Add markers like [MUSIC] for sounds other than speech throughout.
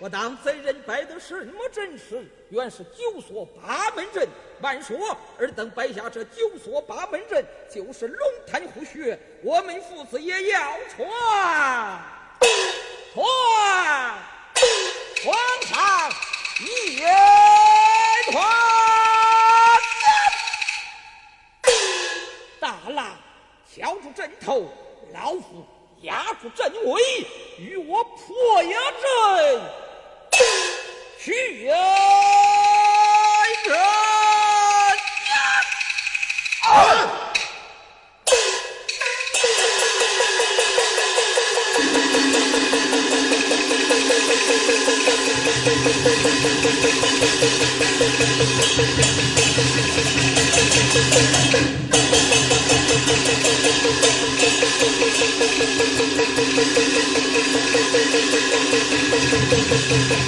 我当贼人摆的什么阵势？原是九所八门阵，万说尔等摆下这九所八门阵，就是龙潭虎穴，我们父子也要穿穿穿上一穿。大郎敲住阵头，老夫压住阵尾，与我破压阵去呀！呀！啊！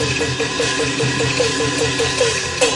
Thank [LAUGHS] you.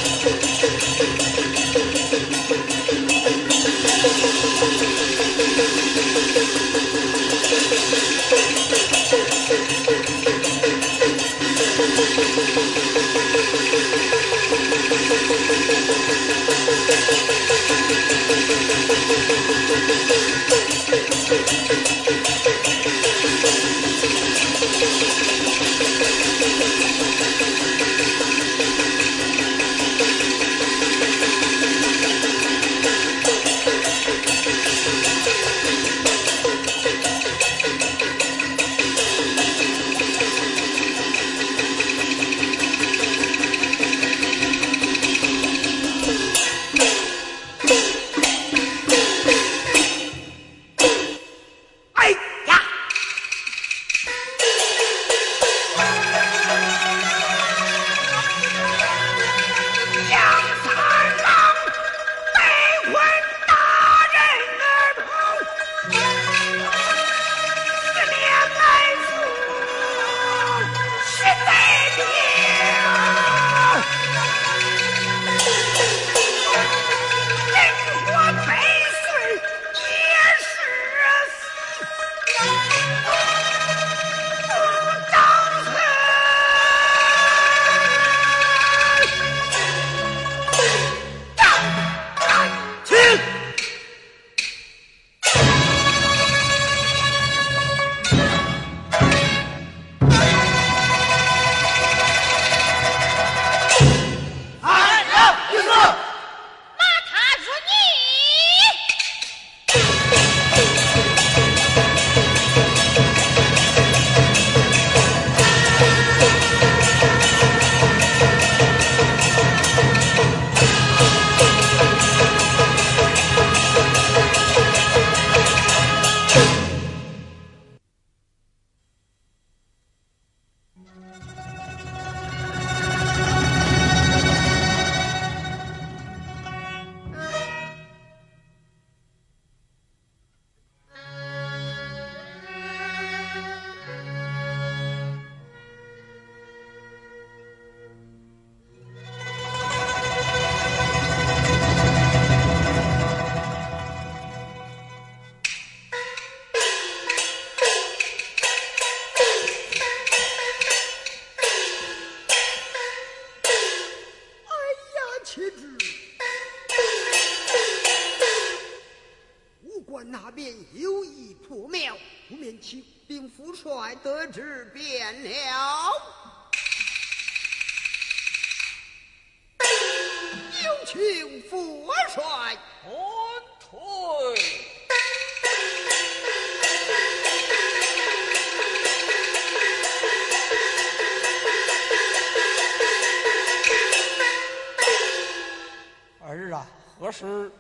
啊，何事？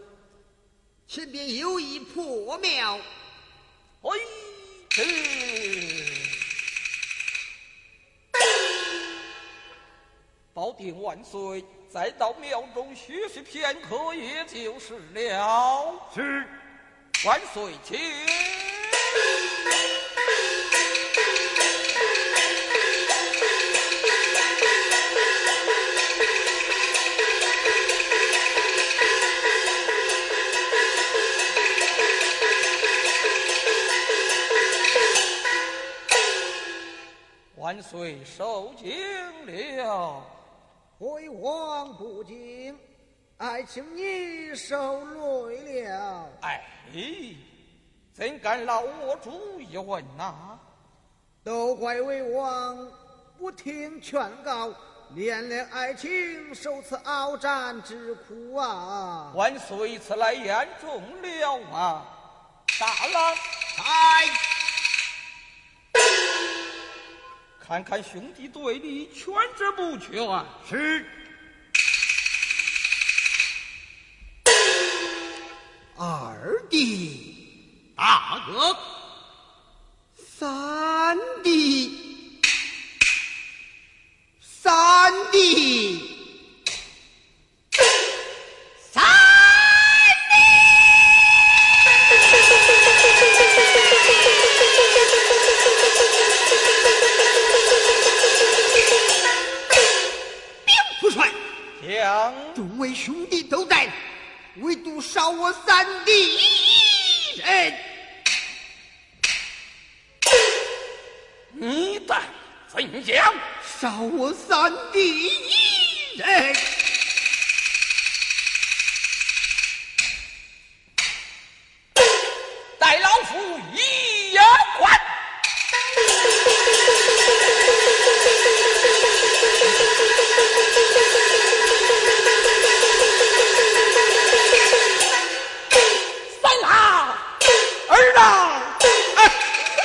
前边有一破庙。哎，这保定万岁！再到庙中休息片刻，也就是了。是，万岁，请。万岁受惊了，回王不敬，爱卿你受累了。哎，怎敢劳我主一问呐？都怪魏王不听劝告，连累爱卿受此鏖战之苦啊！万岁此来言重了啊！大郎，哎。看看兄弟对你全之不全？是。二弟，大哥，三弟，三弟。兄弟都在，唯独少我三弟一人。你待怎样？少我三弟一人，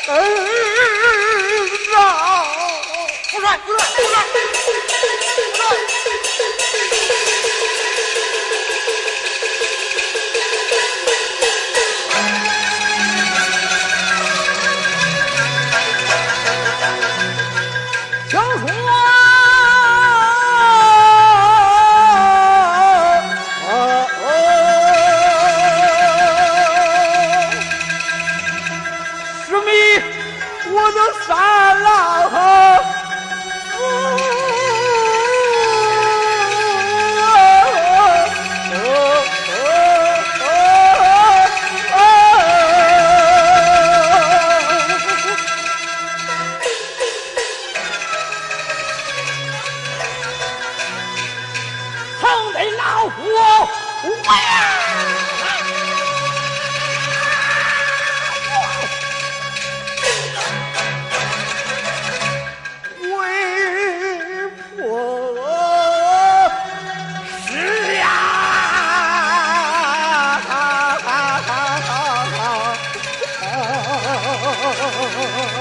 不帅，不帅，不帅，不帅。哦哦